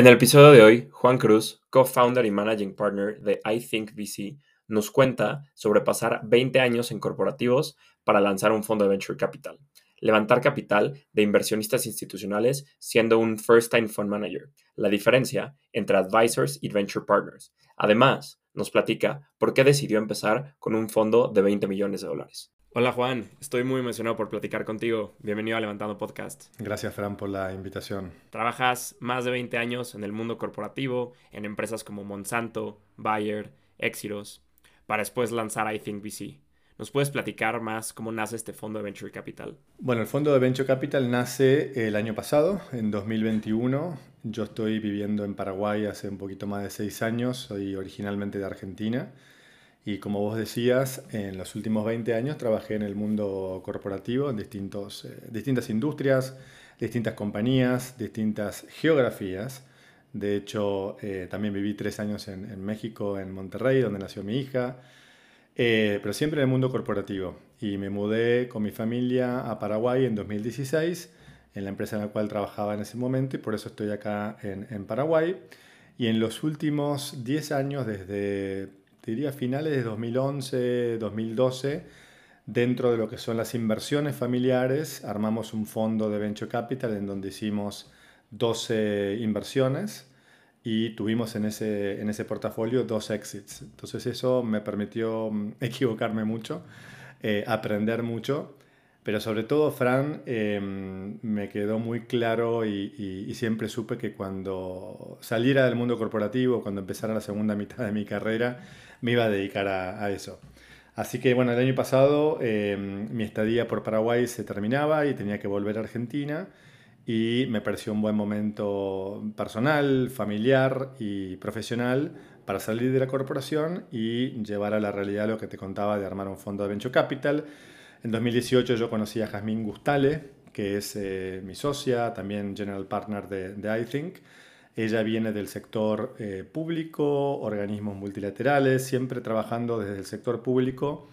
En el episodio de hoy, Juan Cruz, co-founder y managing partner de I Think VC, nos cuenta sobre pasar 20 años en corporativos para lanzar un fondo de venture capital, levantar capital de inversionistas institucionales siendo un first-time fund manager, la diferencia entre advisors y venture partners. Además, nos platica por qué decidió empezar con un fondo de 20 millones de dólares. Hola Juan, estoy muy emocionado por platicar contigo. Bienvenido a Levantando Podcast. Gracias Fran por la invitación. Trabajas más de 20 años en el mundo corporativo, en empresas como Monsanto, Bayer, Exiros, para después lanzar I Think VC. ¿Nos puedes platicar más cómo nace este fondo de Venture Capital? Bueno, el fondo de Venture Capital nace el año pasado, en 2021. Yo estoy viviendo en Paraguay hace un poquito más de seis años, soy originalmente de Argentina. Y como vos decías, en los últimos 20 años trabajé en el mundo corporativo, en distintos, eh, distintas industrias, distintas compañías, distintas geografías. De hecho, eh, también viví tres años en, México, en Monterrey, donde nació mi hija, eh, pero siempre en el mundo corporativo. Y me mudé con mi familia a Paraguay en 2016, en la empresa en la cual trabajaba en ese momento, y por eso estoy acá en, en Paraguay. Y en los últimos 10 años, desde diría finales de 2011, 2012, dentro de lo que son las inversiones familiares, armamos un fondo de Venture Capital en donde hicimos 12 inversiones y tuvimos en ese, en ese portafolio dos exits. Entonces eso me permitió mm, equivocarme mucho, eh, aprender mucho, pero sobre todo, Fran, em, me quedó muy claro y, siempre supe que cuando saliera del mundo corporativo, cuando empezara la segunda mitad de mi carrera, me iba a dedicar a, eso. Así que bueno, el año pasado em, mi estadía por Paraguay se terminaba y tenía que volver a Argentina y me pareció un buen momento personal, familiar y profesional para salir de la corporación y llevar a la realidad lo que te contaba de armar un fondo de Venture Capital. En 2018 yo conocí a Jazmín Gustale, que es eh, mi socia, también general partner de, de iThink. Ella viene del sector eh, público, organismos multilaterales, siempre trabajando desde el sector público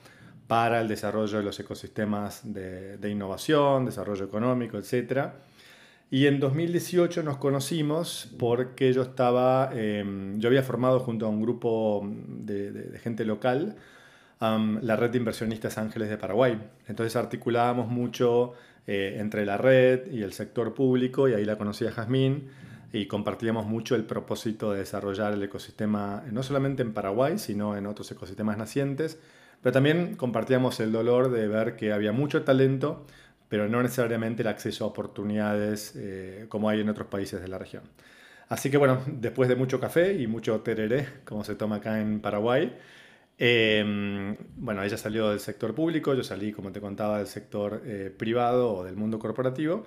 para el desarrollo de los ecosistemas de, innovación, desarrollo económico, etc. Y en 2018 nos conocimos porque yo estaba, em, yo había formado junto a un grupo de, gente local la red de inversionistas ángeles de Paraguay. Entonces articulábamos mucho eh, entre la red y el sector público y ahí la conocí a Jazmín y compartíamos mucho el propósito de desarrollar el ecosistema no solamente en Paraguay, sino en otros ecosistemas nacientes, pero también compartíamos el dolor de ver que había mucho talento, pero no necesariamente el acceso a oportunidades eh, como hay en otros países de la región. Así que bueno, después de mucho café y mucho tereré, como se toma acá en Paraguay, em, bueno, ella salió del sector público, yo salí, como te contaba, del sector eh, privado o del mundo corporativo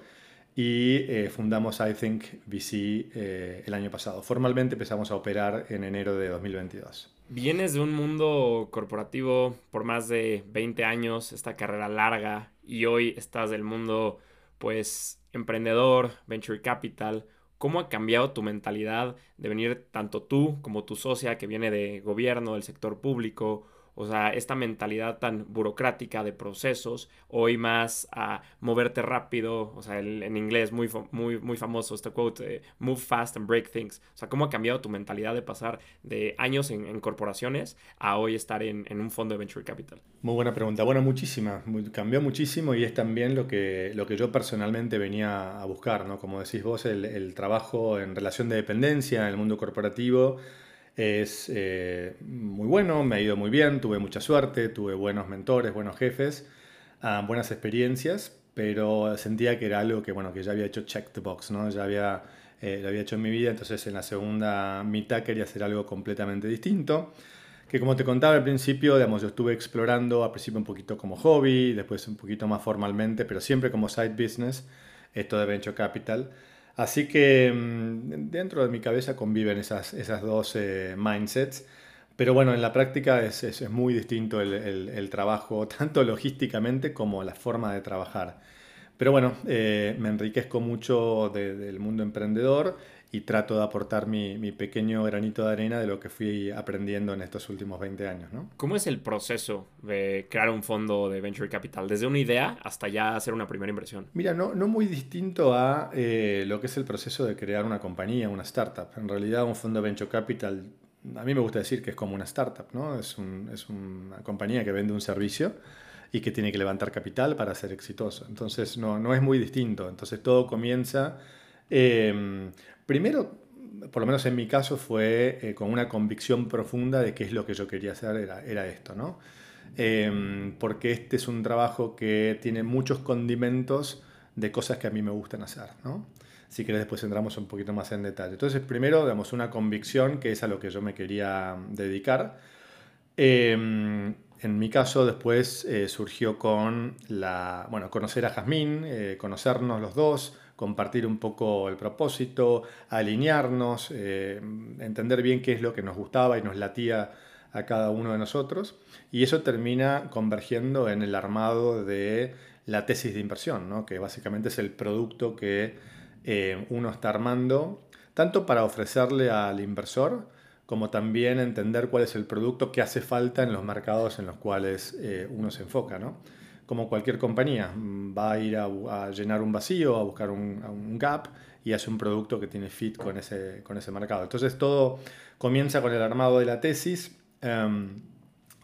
y eh, fundamos iThink VC eh, el año pasado. Formalmente empezamos a operar en enero de 2022. Vienes de un mundo corporativo por más de 20 años, esta carrera larga, y hoy estás del mundo, pues, emprendedor, venture capital. ¿Cómo ha cambiado tu mentalidad de venir tanto tú como tu socia que viene de gobierno, del sector público, o sea, esta mentalidad tan burocrática de procesos, hoy más a moverte rápido, o sea, en inglés muy, muy, muy famoso este quote, move fast and break things. O sea, ¿cómo ha cambiado tu mentalidad de pasar de años en, corporaciones a hoy estar en, un fondo de venture capital? Muy buena pregunta. Bueno, muchísima. cambió muchísimo y es también lo que, lo que yo personalmente venía a buscar, ¿no? Como decís vos, el, el trabajo en relación de dependencia en el mundo corporativo es eh, muy bueno, me ha ido muy bien, tuve mucha suerte, tuve buenos mentores, buenos jefes, ah, buenas experiencias, pero sentía que era algo que, bueno, que ya había hecho check the box, ¿no? Ya había, eh, lo había hecho en mi vida, entonces en la segunda mitad quería hacer algo completamente distinto. Que como te contaba al principio, digamos, yo estuve explorando al principio un poquito como hobby, después un poquito más formalmente, pero siempre como side business, esto de Venture Capital. Así que mm, dentro de mi cabeza conviven esas, esas dos eh, mindsets, Pero bueno, en la práctica es, es, muy distinto el, el, trabajo, tanto logísticamente como la forma de trabajar. Pero bueno, eh, me enriquezco mucho del mundo emprendedor y trato de aportar mi, mi, pequeño granito de arena de lo que fui aprendiendo en estos últimos 20 años. ¿no? ¿Cómo es el proceso de crear un fondo de venture capital? Desde una idea hasta ya hacer una primera inversión. Mira, no, no muy distinto a eh, lo que es el proceso de crear una compañía, una startup. En realidad un fondo de venture capital, a mí me gusta decir que es como una startup, ¿no? Es, un, es una compañía que vende un servicio y que tiene que levantar capital para ser exitoso. Entonces no, no es muy distinto. Entonces todo comienza... Eh, Primero, por lo menos en mi caso, fue eh, con una convicción profunda de qué es lo que yo quería hacer, era, era esto, ¿no? Em, porque este es un trabajo que tiene muchos condimentos de cosas que a mí me gustan hacer, ¿no? Si querés, después entramos un poquito más en detalle. Entonces, primero, damos una convicción que es a lo que yo me quería dedicar. Em, en mi caso, después eh, surgió con la, bueno, conocer a Jazmín, eh, conocernos los dos, compartir un poco el propósito, alinearnos, eh, entender bien qué es lo que nos gustaba y nos latía a cada uno de nosotros. Y eso termina convergiendo en el armado de la tesis de inversión, ¿no? que básicamente es el producto que eh, uno está armando, tanto para ofrecerle al inversor, como también entender cuál es el producto que hace falta en los mercados en los cuales eh, uno se enfoca. ¿no? Como cualquier compañía, mm, va a ir a, llenar un vacío, a buscar un, gap y hace un producto que tiene fit con ese, con ese mercado. Entonces todo comienza con el armado de la tesis em,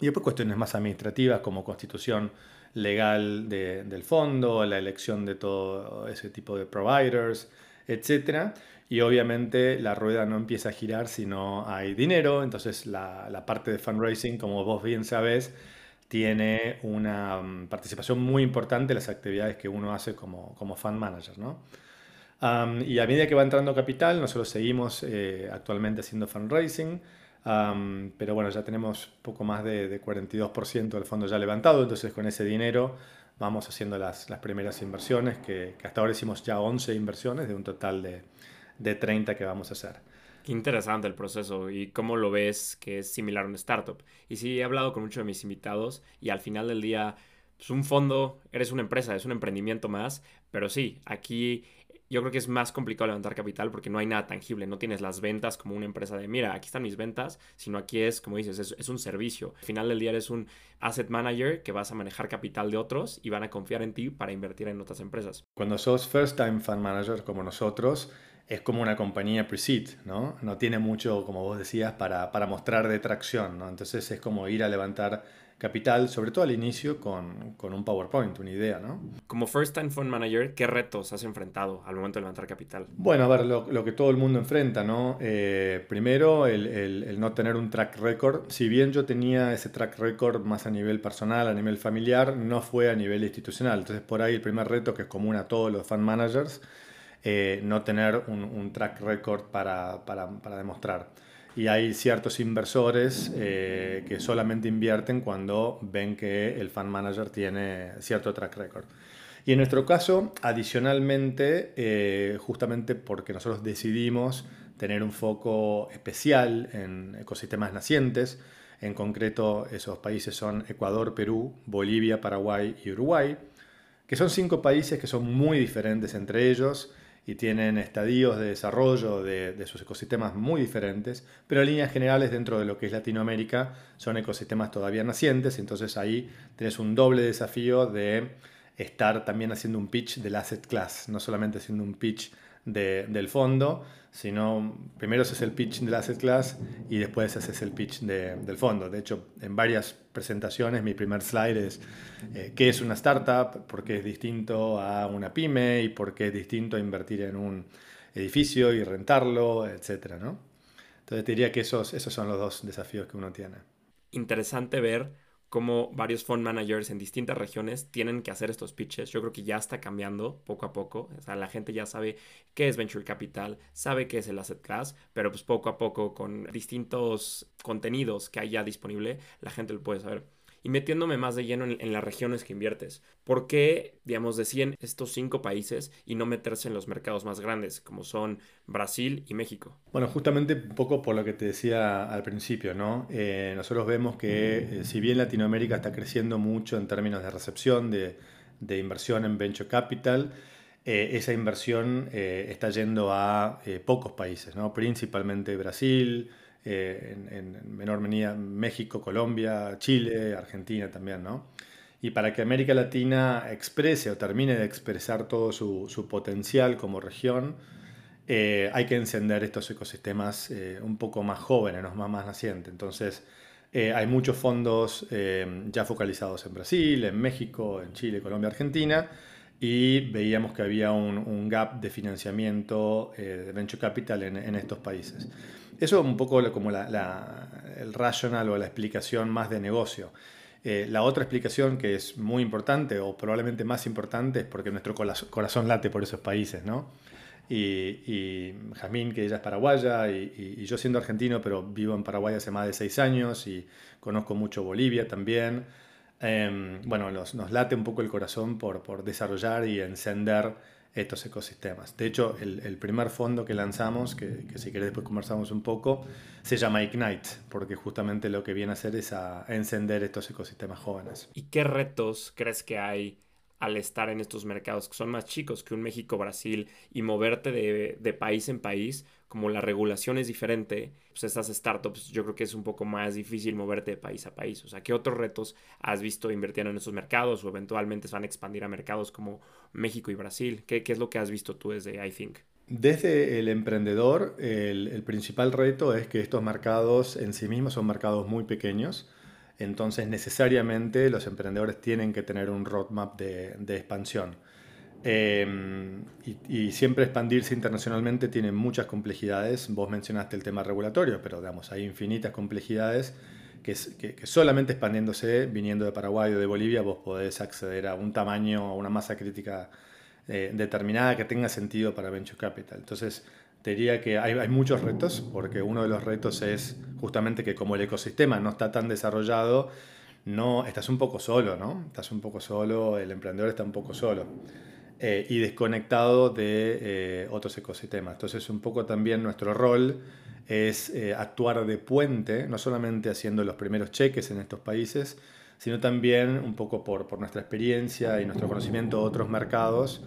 y después cuestiones más administrativas como constitución legal del fondo, la elección de todo ese tipo de providers, etc. Y obviamente la rueda no empieza a girar si no hay dinero, entonces la, la parte de fundraising, como vos bien sabes, tiene una mm, participación muy importante en las actividades que uno hace como, como fund manager. ¿no? y a medida que va entrando capital, nosotros seguimos eh, actualmente haciendo fundraising, pero bueno, ya tenemos poco más de, 42% del fondo ya levantado, entonces con ese dinero vamos haciendo las, las primeras inversiones, que, que, hasta ahora hicimos ya 11 inversiones de un total de, de 30 que vamos a hacer. Qué interesante el proceso y cómo lo ves que es similar a una startup. Y sí, he hablado con muchos de mis invitados y al final del día, pues un fondo, eres una empresa, es un emprendimiento más, pero sí, aquí yo creo que es más complicado levantar capital porque no hay nada tangible, no tienes las ventas como una empresa de, mira, aquí están mis ventas, sino aquí es, como dices, es, es, un servicio. Al final del día eres un asset manager que vas a manejar capital de otros y van a confiar en ti para invertir en otras empresas. Cuando sos first time fund manager como nosotros, es como una compañía pre-seed, ¿no? No tiene mucho, como vos decías, para, para, mostrar de tracción, ¿no? Entonces es como ir a levantar capital, sobre todo al inicio, con, con, un PowerPoint, una idea, ¿no? Como First Time Fund Manager, ¿qué retos has enfrentado al momento de levantar capital? Bueno, a ver, lo, lo que todo el mundo enfrenta, ¿no? Eh, primero, el, el, el, no tener un track record. Si bien yo tenía ese track record más a nivel personal, a nivel familiar, no fue a nivel institucional. Entonces, por ahí el primer reto que es común a todos los fund managers eh, no tener un, track record para, para, demostrar. Y hay ciertos inversores eh, que solamente invierten cuando ven que el fund manager tiene cierto track record. Y en nuestro caso, adicionalmente, eh, justamente porque nosotros decidimos tener un foco especial en ecosistemas nacientes, en concreto esos países son Ecuador, Perú, Bolivia, Paraguay y Uruguay, que son cinco países que son muy diferentes entre ellos, y tienen estadios de desarrollo de, sus ecosistemas muy diferentes, pero en líneas generales dentro de lo que es Latinoamérica son ecosistemas todavía nacientes, entonces ahí tienes un doble desafío de estar también haciendo un pitch del asset class, no solamente haciendo un pitch del fondo, sino primero haces el pitch del asset class y después haces el pitch del fondo. De hecho, en varias presentaciones mi primer slide es eh, qué es una startup, por qué es distinto a una pyme y por qué es distinto a invertir en un edificio y rentarlo, etc. ¿no? Entonces diría que esos, esos son los dos desafíos que uno tiene. Interesante ver cómo varios fund managers en distintas regiones tienen que hacer estos pitches. Yo creo que ya está cambiando poco a poco. O sea, la gente ya sabe qué es venture capital, sabe qué es el asset class, pero pues poco a poco con distintos contenidos que hay ya disponible, la gente lo puede saber. Y metiéndome más de lleno en, las regiones que inviertes. ¿Por qué, digamos, deciden estos cinco países y no meterse en los mercados más grandes, como son Brasil y México? Bueno, justamente un poco por lo que te decía al principio, ¿no? Eh, nosotros vemos que eh, si bien Latinoamérica está creciendo mucho en términos de recepción, de, de inversión en venture capital, eh, esa inversión está yendo a pocos países, ¿no? principalmente Brasil, en, menor medida México, Colombia, Chile, Argentina también. ¿no? Y para que América Latina exprese o termine de expresar todo su, su potencial como región, hay que encender estos ecosistemas un poco más jóvenes, más, más nacientes. Entonces, hay muchos fondos ya focalizados en Brasil, en México, en Chile, Colombia, Argentina y veíamos que había un, gap de financiamiento eh, de venture capital en, estos países. Eso es un poco como el rational o la explicación más de negocio. Eh, la otra explicación que es muy importante o probablemente más importante es porque nuestro corazón late por esos países, ¿no? Y, y Jamín, que ella es paraguaya, y, yo siendo argentino, pero vivo en Paraguay hace más de seis años y conozco mucho Bolivia también. Em, bueno, nos, late un poco el corazón por, por, desarrollar y encender estos ecosistemas. De hecho, el, primer fondo que lanzamos, que, si querés después conversamos un poco, se llama Ignite, porque justamente lo que viene a hacer es a encender estos ecosistemas jóvenes. ¿Y qué retos crees que hay al estar en estos mercados que son más chicos que un México-Brasil y moverte de, país en país, como la regulación es diferente, pues estas startups yo creo que es un poco más difícil moverte de país a país. O sea, ¿qué otros retos has visto invirtiendo en esos mercados o eventualmente se van a expandir a mercados como México y Brasil? ¿Qué, qué es lo que has visto tú desde iThink? Desde el emprendedor, el, el principal reto es que estos mercados en sí mismos son mercados muy pequeños entonces necesariamente los emprendedores tienen que tener un roadmap de, expansión. Em, y, siempre expandirse internacionalmente tiene muchas complejidades. Vos mencionaste el tema regulatorio, pero digamos, hay infinitas complejidades que, solamente expandiéndose, viniendo de Paraguay o de Bolivia, vos podés acceder a un tamaño, a una masa crítica eh, determinada que tenga sentido para Venture Capital. Entonces, diría que hay, muchos retos, porque uno de los retos es justamente que como el ecosistema no está tan desarrollado, no, estás un poco solo, ¿no? Estás un poco solo, el emprendedor está un poco solo eh, y desconectado de eh, otros ecosistemas. Entonces un poco también nuestro rol es eh, actuar de puente, no solamente haciendo los primeros cheques en estos países, sino también un poco por, por nuestra experiencia y nuestro conocimiento de otros mercados,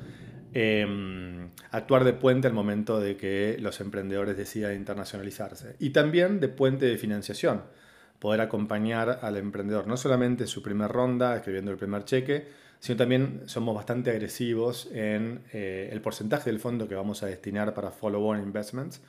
Em, actuar de puente al momento de que los emprendedores decidan internacionalizarse. Y también de puente de financiación, poder acompañar al emprendedor, no solamente en su primera ronda, escribiendo el primer cheque, sino también somos bastante agresivos en eh, el porcentaje del fondo que vamos a destinar para follow-on investments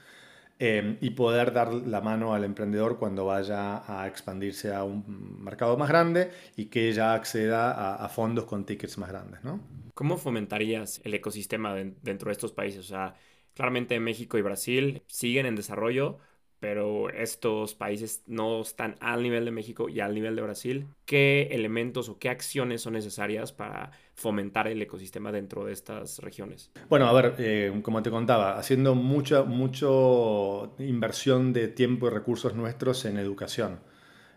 em, y poder dar la mano al emprendedor cuando vaya a expandirse a un mercado más grande y que ya acceda a, a fondos con tickets más grandes. ¿no? ¿Cómo fomentarías el ecosistema dentro de estos países? O sea, claramente México y Brasil siguen en desarrollo, pero estos países no están al nivel de México y al nivel de Brasil. ¿Qué elementos o qué acciones son necesarias para fomentar el ecosistema dentro de estas regiones? Bueno, a ver, eh, como te contaba, haciendo mucha mucho inversión de tiempo y recursos nuestros en educación.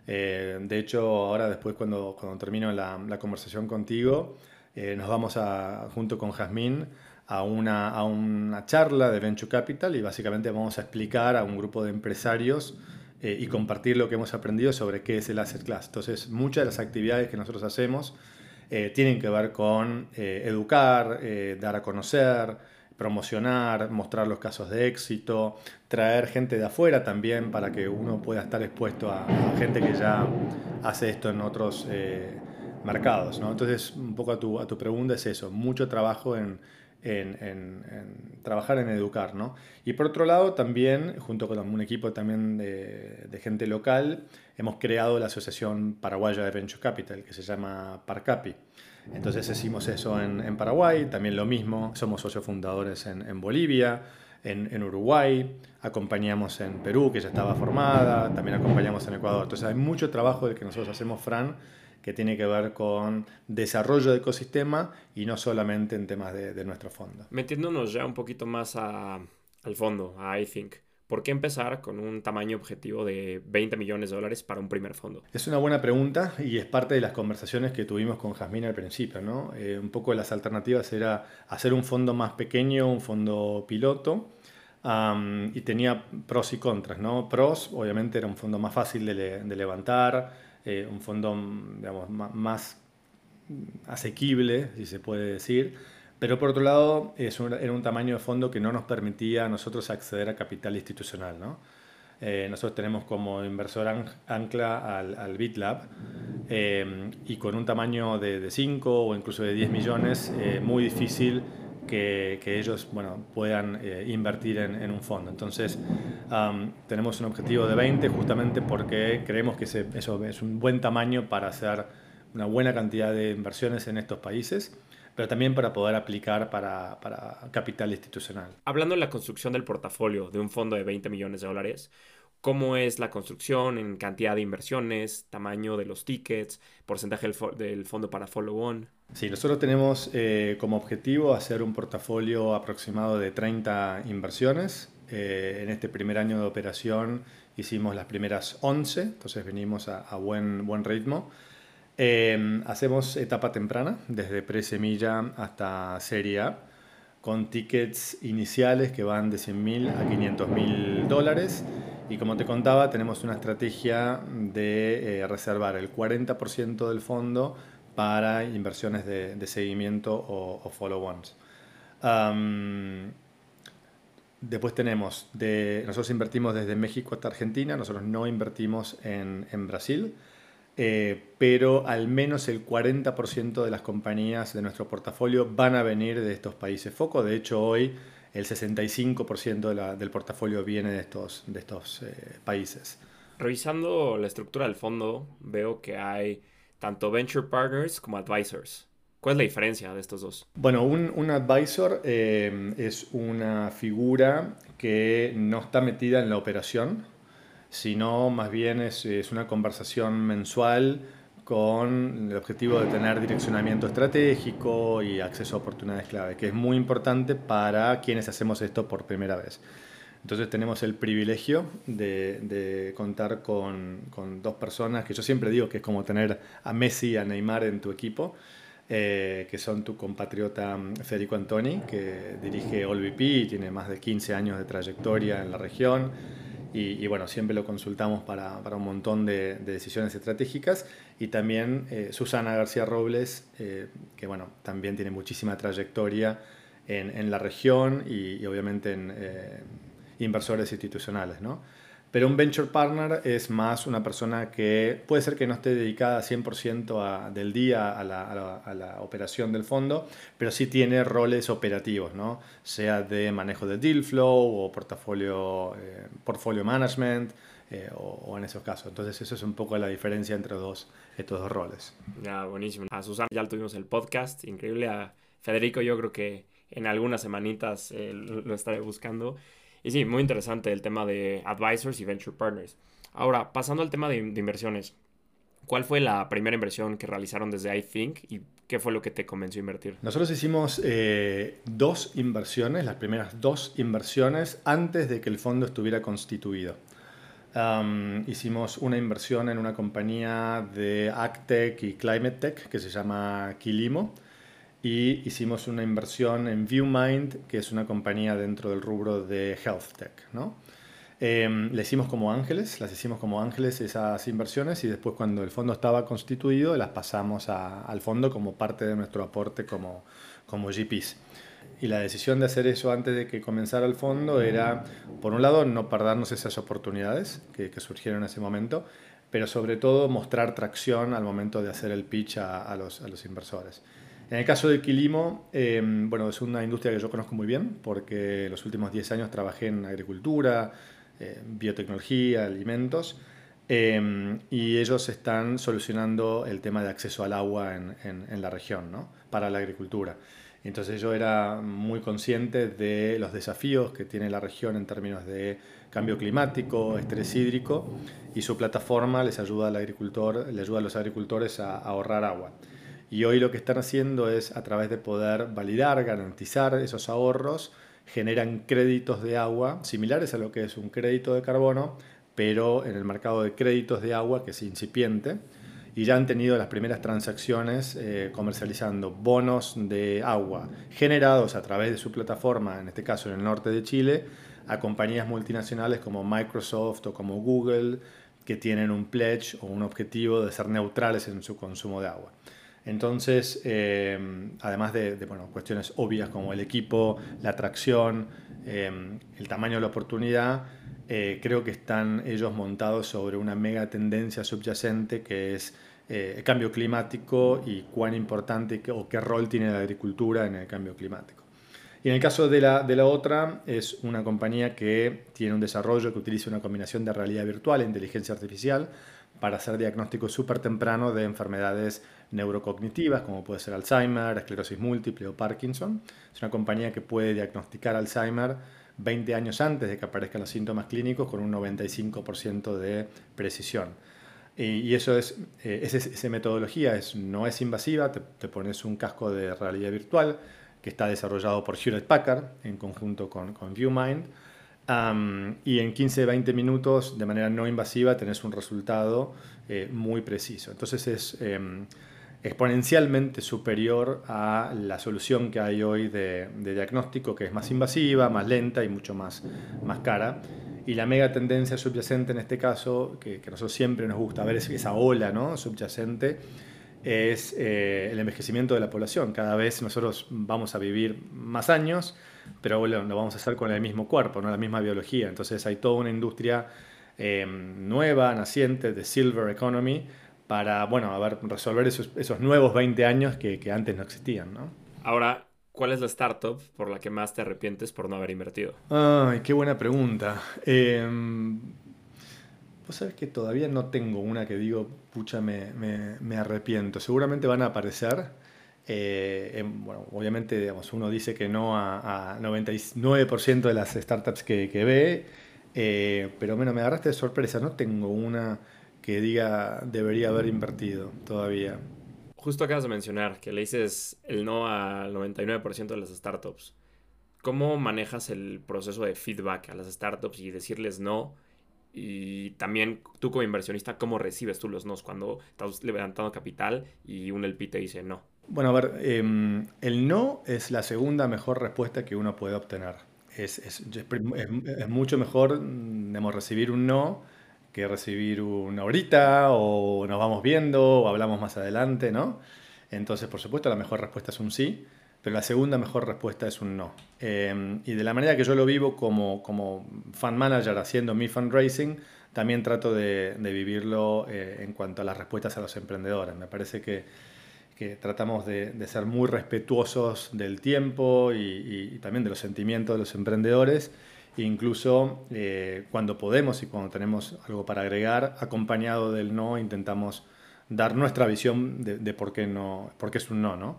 Eh, de hecho, ahora después cuando, cuando termino la, conversación contigo, eh, nos vamos a, junto con Jazmín a una, a una charla de Venture Capital y básicamente vamos a explicar a un grupo de empresarios eh, y compartir lo que hemos aprendido sobre qué es el asset class. Entonces, muchas de las actividades que nosotros hacemos eh, tienen que ver con educar, dar a conocer, promocionar, mostrar los casos de éxito, traer gente de afuera también para que uno pueda estar expuesto a, gente que ya hace esto en otros mercados. ¿no? Entonces, un poco a tu, a tu pregunta es eso, mucho trabajo en, en, en, trabajar en educar. ¿no? Y por otro lado, también, junto con un equipo también de, de, gente local, hemos creado la Asociación Paraguaya de Venture Capital, que se llama Parcapi. Entonces hicimos eso en, en Paraguay, también lo mismo, somos socios fundadores en, en Bolivia, en, en, Uruguay, acompañamos en Perú, que ya estaba formada, también acompañamos en Ecuador. Entonces hay mucho trabajo del que nosotros hacemos, Fran, que tiene que ver con desarrollo de ecosistema y no solamente en temas de, nuestro fondo. Metiéndonos ya un poquito más al fondo, a iThink. ¿por qué empezar con un tamaño objetivo de 20 millones de dólares para un primer fondo? Es una buena pregunta y es parte de las conversaciones que tuvimos con Jasmine al principio. ¿no? Eh, un poco de las alternativas era hacer un fondo más pequeño, un fondo piloto, y tenía pros y contras. ¿no? Pros, obviamente, era un fondo más fácil de, levantar, eh, un fondo digamos, más asequible, si se puede decir pero por otro lado, es era un tamaño de fondo que no nos permitía a nosotros acceder a capital institucional. ¿no? Eh, nosotros tenemos como inversor ancla al, al BitLab eh, y con un tamaño de, 5 o incluso de 10 millones, eh, muy difícil que, que, ellos bueno, puedan invertir en, en, un fondo. Entonces, tenemos un objetivo de 20 justamente porque creemos que ese, eso es un buen tamaño para hacer una buena cantidad de inversiones en estos países pero también para poder aplicar para, para capital institucional. Hablando de la construcción del portafolio de un fondo de 20 millones de dólares, cómo es la construcción en cantidad de inversiones, tamaño de los tickets, porcentaje del, fondo para follow-on. Sí, nosotros tenemos eh, como objetivo hacer un portafolio aproximado de 30 inversiones. Eh, en este primer año de operación hicimos las primeras 11, entonces venimos a, a buen, buen ritmo. Em, hacemos etapa temprana, desde pre-semilla hasta serie A, con tickets iniciales que van de 100.000 a 500.000 dólares. Y como te contaba, tenemos una estrategia de eh, reservar el 40% del fondo para inversiones de, seguimiento o, follow-ons. después tenemos, de, nosotros invertimos desde México hasta Argentina, nosotros no invertimos en, en Brasil. Eh, pero al menos el 40% de las compañías de nuestro portafolio van a venir de estos países foco. De hecho, hoy el 65% del portafolio viene de estos, de estos eh, países. Revisando la estructura del fondo, veo que hay tanto venture partners como advisors. ¿Cuál es la diferencia de estos dos? Bueno, un, advisor eh, es una figura que no está metida en la operación, sino más bien es, una conversación mensual con el objetivo de tener direccionamiento estratégico y acceso a oportunidades clave, que es muy importante para quienes hacemos esto por primera vez. Entonces tenemos el privilegio de, contar con, dos personas que yo siempre digo que es como tener a Messi y a Neymar en tu equipo, eh, que son tu compatriota Federico Antoni, que dirige AllVP y tiene más de 15 años de trayectoria en la región y, bueno, siempre lo consultamos para, para un montón de, decisiones estratégicas. Y también eh, Susana García Robles, eh, que bueno, también tiene muchísima trayectoria en, en la región y, y obviamente en eh, inversores institucionales, ¿no? Pero un venture partner es más una persona que puede ser que no esté dedicada 100% del día a la, a, la, operación del fondo, pero sí tiene roles operativos, ¿no? sea de manejo de deal flow o portafolio, eh, portfolio management. Eh, o, en esos casos. Entonces eso es un poco la diferencia entre dos, estos dos roles. Ya, buenísimo. A Susana ya tuvimos el podcast, increíble. A Federico yo creo que en algunas semanitas eh, lo estaré buscando. Y sí, muy interesante el tema de advisors y venture partners. Ahora, pasando al tema de, inversiones, ¿cuál fue la primera inversión que realizaron desde iThink y qué fue lo que te convenció a invertir? Nosotros hicimos eh, dos inversiones, las primeras dos inversiones antes de que el fondo estuviera constituido. hicimos una inversión en una compañía de AgTech y Climate Tech que se llama Kilimo y hicimos una inversión en ViewMind, que es una compañía dentro del rubro de Health Tech. ¿no? Eh, le hicimos como ángeles, las hicimos como ángeles esas inversiones y después cuando el fondo estaba constituido las pasamos al fondo como parte de nuestro aporte como, como GPs. Y la decisión de hacer eso antes de que comenzara el fondo era, por un lado, no perdernos esas oportunidades que, surgieron en ese momento, pero sobre todo mostrar tracción al momento de hacer el pitch a, los, a los inversores. En el caso de Quilimo, em, bueno, es una industria que yo conozco muy bien porque los últimos 10 años trabajé en agricultura, eh, biotecnología, alimentos, em, y ellos están solucionando el tema de acceso al agua en, en, la región, ¿no? Para la agricultura. Entonces yo era muy consciente de los desafíos que tiene la región en términos de cambio climático, estrés hídrico, y su plataforma les ayuda al agricultor, le ayuda a los agricultores a ahorrar agua. Y hoy lo que están haciendo es, a través de poder validar, garantizar esos ahorros, generan créditos de agua similares a lo que es un crédito de carbono, pero en el mercado de créditos de agua que es incipiente y ya han tenido las primeras transacciones eh, comercializando bonos de agua generados a través de su plataforma, en este caso en el norte de Chile, a compañías multinacionales como Microsoft o como Google, que tienen un pledge o un objetivo de ser neutrales en su consumo de agua. Entonces, eh, además de, bueno, cuestiones obvias como el equipo, la tracción, eh, el tamaño de la oportunidad, eh, creo que están ellos montados sobre una mega tendencia subyacente que es eh, el cambio climático y cuán importante o qué rol tiene la agricultura en el cambio climático. Y en el caso de la, de la otra, es una compañía que tiene un desarrollo que utiliza una combinación de realidad virtual e inteligencia artificial para hacer diagnóstico súper temprano de enfermedades neurocognitivas, como puede ser Alzheimer, esclerosis múltiple o Parkinson. Es una compañía que puede diagnosticar Alzheimer 20 años antes de que aparezcan los síntomas clínicos con un 95% de precisión. Y, eso es, eh, esa, metodología es, no es invasiva, te, pones un casco de realidad virtual que está desarrollado por Hewlett Packard en conjunto con, con ViewMind. Y en 15-20 minutos, de manera no invasiva, tenés un resultado eh, muy preciso. Entonces es, em, exponencialmente superior a la solución que hay hoy de, diagnóstico, que es más invasiva, más lenta y mucho más, más cara. Y la mega tendencia subyacente en este caso, que, que nosotros siempre nos gusta ver, es esa ola ¿no? subyacente, es eh, el envejecimiento de la población. Cada vez nosotros vamos a vivir más años, pero bueno, lo vamos a hacer con el mismo cuerpo, ¿no? la misma biología. Entonces hay toda una industria eh, nueva, naciente, de Silver Economy, para, bueno, a ver, resolver esos, esos nuevos 20 años que, que, antes no existían, ¿no? Ahora, ¿cuál es la startup por la que más te arrepientes por no haber invertido? Ay, qué buena pregunta. Eh, Vos sabés que todavía no tengo una que digo, pucha, me, me, me arrepiento. Seguramente van a aparecer. Eh, bueno, obviamente, digamos, uno dice que no a, a 99% de las startups que, ve, eh, pero bueno, me agarraste de sorpresa. No tengo una que diga debería haber invertido todavía. Justo acabas de mencionar que le dices el no al 99% de las startups. ¿Cómo manejas el proceso de feedback a las startups y decirles no? Y también tú como inversionista, ¿cómo recibes tú los nos cuando estás levantando capital y un LP te dice no? Bueno, a ver, em, el no es la segunda mejor respuesta que uno puede obtener. Es, mucho mejor, recibir un no que recibir una horita o nos vamos viendo o hablamos más adelante, ¿no? Entonces, por supuesto, la mejor respuesta es un sí, pero la segunda mejor respuesta es un no. Em, y de la manera que yo lo vivo como, como fan manager haciendo mi fundraising, también trato de, de vivirlo eh, en cuanto a las respuestas a los emprendedores. Me parece que, que tratamos de, de, ser muy respetuosos del tiempo y, y también de los sentimientos de los emprendedores Incluso eh, cuando podemos y cuando tenemos algo para agregar, acompañado del no, intentamos dar nuestra visión de, por, qué no, por qué es un no. ¿no?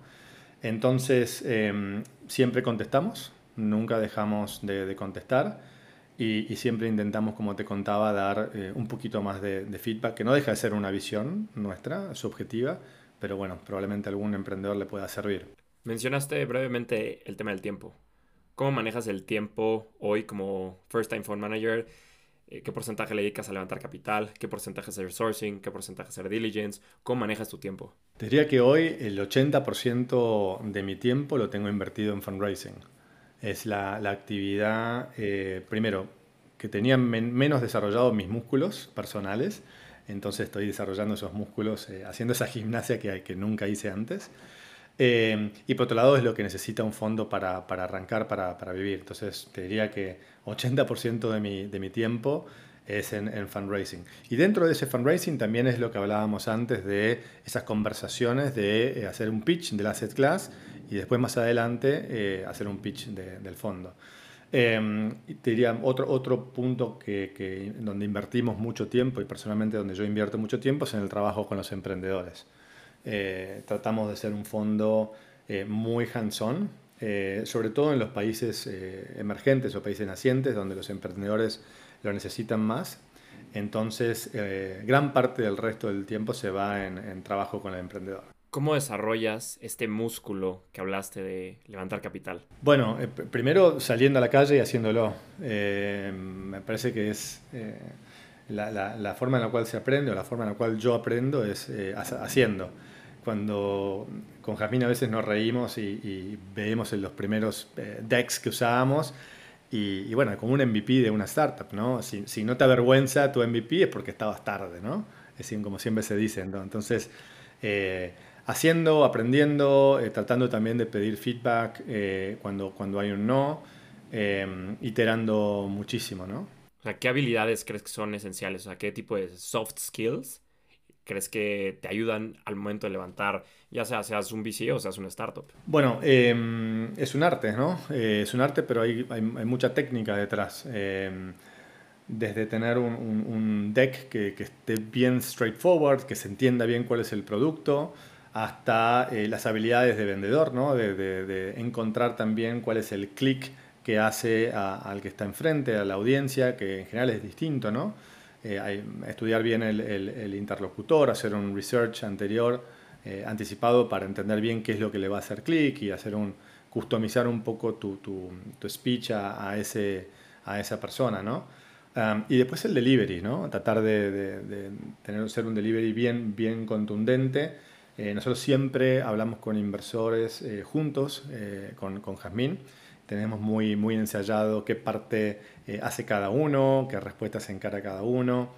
Entonces, em, siempre contestamos, nunca dejamos de, contestar y, siempre intentamos, como te contaba, dar eh, un poquito más de, de, feedback, que no deja de ser una visión nuestra, subjetiva, pero bueno, probablemente a algún emprendedor le pueda servir. Mencionaste brevemente el tema del tiempo. ¿Cómo manejas el tiempo hoy como First Time Fund Manager? Eh, ¿Qué porcentaje le dedicas a levantar capital? ¿Qué porcentaje hacer sourcing? ¿Qué porcentaje hacer diligence? ¿Cómo manejas tu tiempo? Te diría que hoy el 80% de mi tiempo lo tengo invertido en fundraising. Es la, la actividad, eh, primero, que tenía menos desarrollados mis músculos personales, entonces estoy desarrollando esos músculos, eh, haciendo esa gimnasia que, nunca hice antes. Eh, y por otro lado es lo que necesita un fondo para, arrancar, para, vivir. Entonces te diría que 80% de mi, de mi tiempo es en, fundraising. Y dentro de ese fundraising también es lo que hablábamos antes de esas conversaciones de eh, hacer un pitch del asset class y después más adelante hacer un pitch de, del fondo. Eh, te diría otro, otro punto que, que, donde invertimos mucho tiempo y personalmente donde yo invierto mucho tiempo es en el trabajo con los emprendedores. Eh, tratamos de ser un fondo eh, muy hands-on, eh, sobre todo en los países emergentes o países nacientes donde los emprendedores lo necesitan más. Entonces, gran parte del resto del tiempo se va en, en trabajo con el emprendedor. ¿Cómo desarrollas este músculo que hablaste de levantar capital? Bueno, eh, primero saliendo a la calle y haciéndolo. Eh, me parece que es eh, la, forma en la cual se aprende o la forma en la cual yo aprendo es haciendo. Cuando con Jasmine a veces nos reímos y, vemos en los primeros decks que usábamos y, bueno, como un MVP de una startup, ¿no? Si, no te avergüenza tu MVP es porque estabas tarde, ¿no? Es como siempre se dice, ¿no? Entonces haciendo, aprendiendo, eh, tratando también de pedir feedback eh, cuando, cuando hay un no, eh, iterando muchísimo, ¿no? O sea, ¿qué habilidades crees que son esenciales? O sea, ¿qué tipo de soft skills crees que te ayudan al momento de levantar, ya sea seas un VC o seas una startup? Bueno, em, es un arte, ¿no? es un arte, pero hay, hay, mucha técnica detrás. Em, desde tener un, un, deck que, que, esté bien straightforward, que se entienda bien cuál es el producto, hasta eh, las habilidades de vendedor, ¿no? de, encontrar también cuál es el clic que hace al que está enfrente, a la audiencia, que en general es distinto, ¿no? Eh, estudiar bien el, interlocutor, hacer un research anterior, eh, anticipado para entender bien qué es lo que le va a hacer clic y hacer un, customizar un poco tu, tu, speech a, ese, a esa persona, ¿no? Y después el delivery, ¿no? Tratar de, tener, ser un delivery bien, bien contundente eh, nosotros siempre hablamos con inversores eh, juntos, eh, con, con Jazmín. Tenemos muy, muy ensayado qué parte hace cada uno, qué respuestas encara cada uno.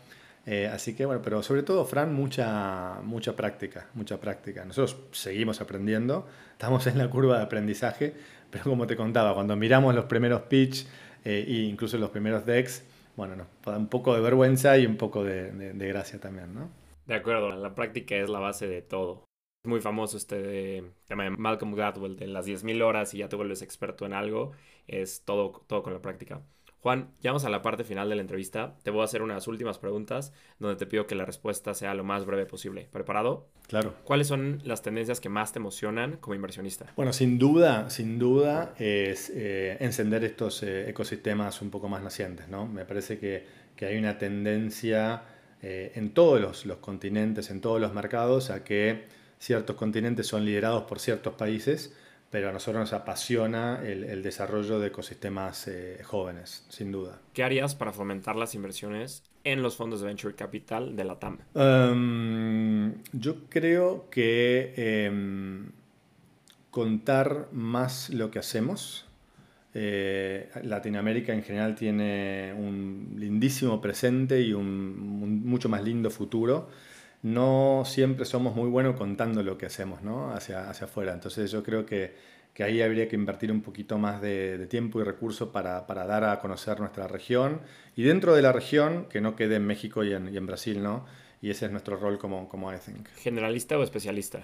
así que bueno, pero sobre todo, Fran, mucha, mucha práctica, mucha práctica. Nosotros seguimos aprendiendo, estamos en la curva de aprendizaje, pero como te contaba, cuando miramos los primeros pitch e incluso los primeros decks, bueno, nos da un poco de vergüenza y un poco de, de gracia también, ¿no? De acuerdo, la práctica es la base de todo muy famoso este tema de Malcolm Gladwell de las 10.000 horas y ya te vuelves experto en algo. Es todo, todo con la práctica. Juan, ya vamos a la parte final de la entrevista. Te voy a hacer unas últimas preguntas donde te pido que la respuesta sea lo más breve posible. ¿Preparado? Claro. ¿Cuáles son las tendencias que más te emocionan como inversionista? Bueno, sin duda, sin duda es eh, encender estos eh, ecosistemas un poco más nacientes, ¿no? Me parece que, que hay una tendencia eh, en todos los, los continentes, en todos los mercados, a que ciertos continentes son liderados por ciertos países, pero a nosotros nos apasiona el, desarrollo de ecosistemas eh, jóvenes, sin duda. ¿Qué harías para fomentar las inversiones en los fondos de Venture Capital de la TAM? Em, yo creo que em, contar más lo que hacemos. Eh, Latinoamérica en general tiene un lindísimo presente y un mucho más lindo futuro no siempre somos muy buenos contando lo que hacemos ¿no? hacia, hacia afuera. Entonces yo creo que, que ahí habría que invertir un poquito más de, tiempo y recursos para, para, dar a conocer nuestra región. Y dentro de la región, que no quede en México y en, y en Brasil, ¿no? Y ese es nuestro rol como, como I Think. ¿Generalista o especialista?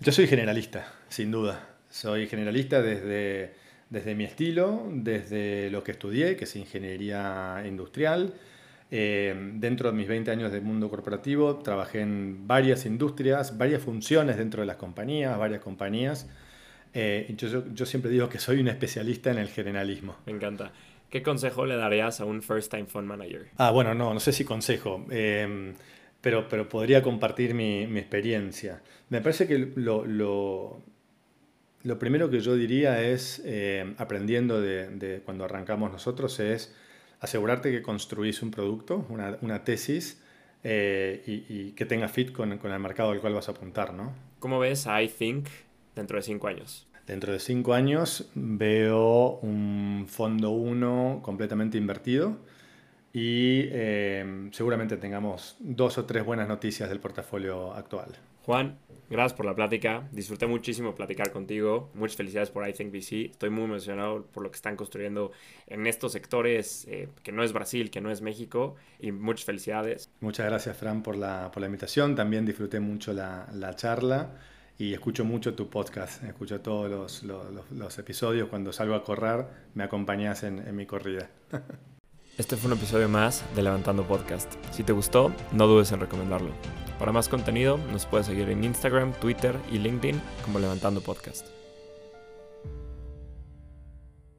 Yo soy generalista, sin duda. Soy generalista desde, desde mi estilo, desde lo que estudié, que es ingeniería industrial, eh, dentro de mis 20 años de mundo corporativo, trabajé en varias industrias, varias funciones dentro de las compañías, varias compañías. Eh, yo, yo, siempre digo que soy un especialista en el generalismo. Me encanta. ¿Qué consejo le darías a un first time fund manager? Ah, bueno, no, no sé si consejo, em, pero, pero podría compartir mi, mi experiencia. Me parece que lo, lo, lo, primero que yo diría es, eh, aprendiendo de, de cuando arrancamos nosotros, es asegurarte que construís un producto, una, una tesis, eh, y, que tenga fit con, con, el mercado al cual vas a apuntar, ¿no? ¿Cómo ves a iThink dentro de cinco años? Dentro de cinco años veo un fondo 1 completamente invertido y eh, seguramente tengamos dos o tres buenas noticias del portafolio actual. Juan, gracias por la plática. Disfruté muchísimo platicar contigo. Muchas felicidades por I Think VC. Estoy muy emocionado por lo que están construyendo en estos sectores eh, que no es Brasil, que no es México. Y muchas felicidades. Muchas gracias, Fran, por la, por la invitación. También disfruté mucho la, la, charla y escucho mucho tu podcast. Escucho todos los, los, los episodios. Cuando salgo a correr, me acompañas en, en mi corrida. Este fue un episodio más de Levantando Podcast. Si te gustó, no dudes en recomendarlo. Para más contenido, nos puedes seguir en Instagram, Twitter y LinkedIn como Levantando Podcast.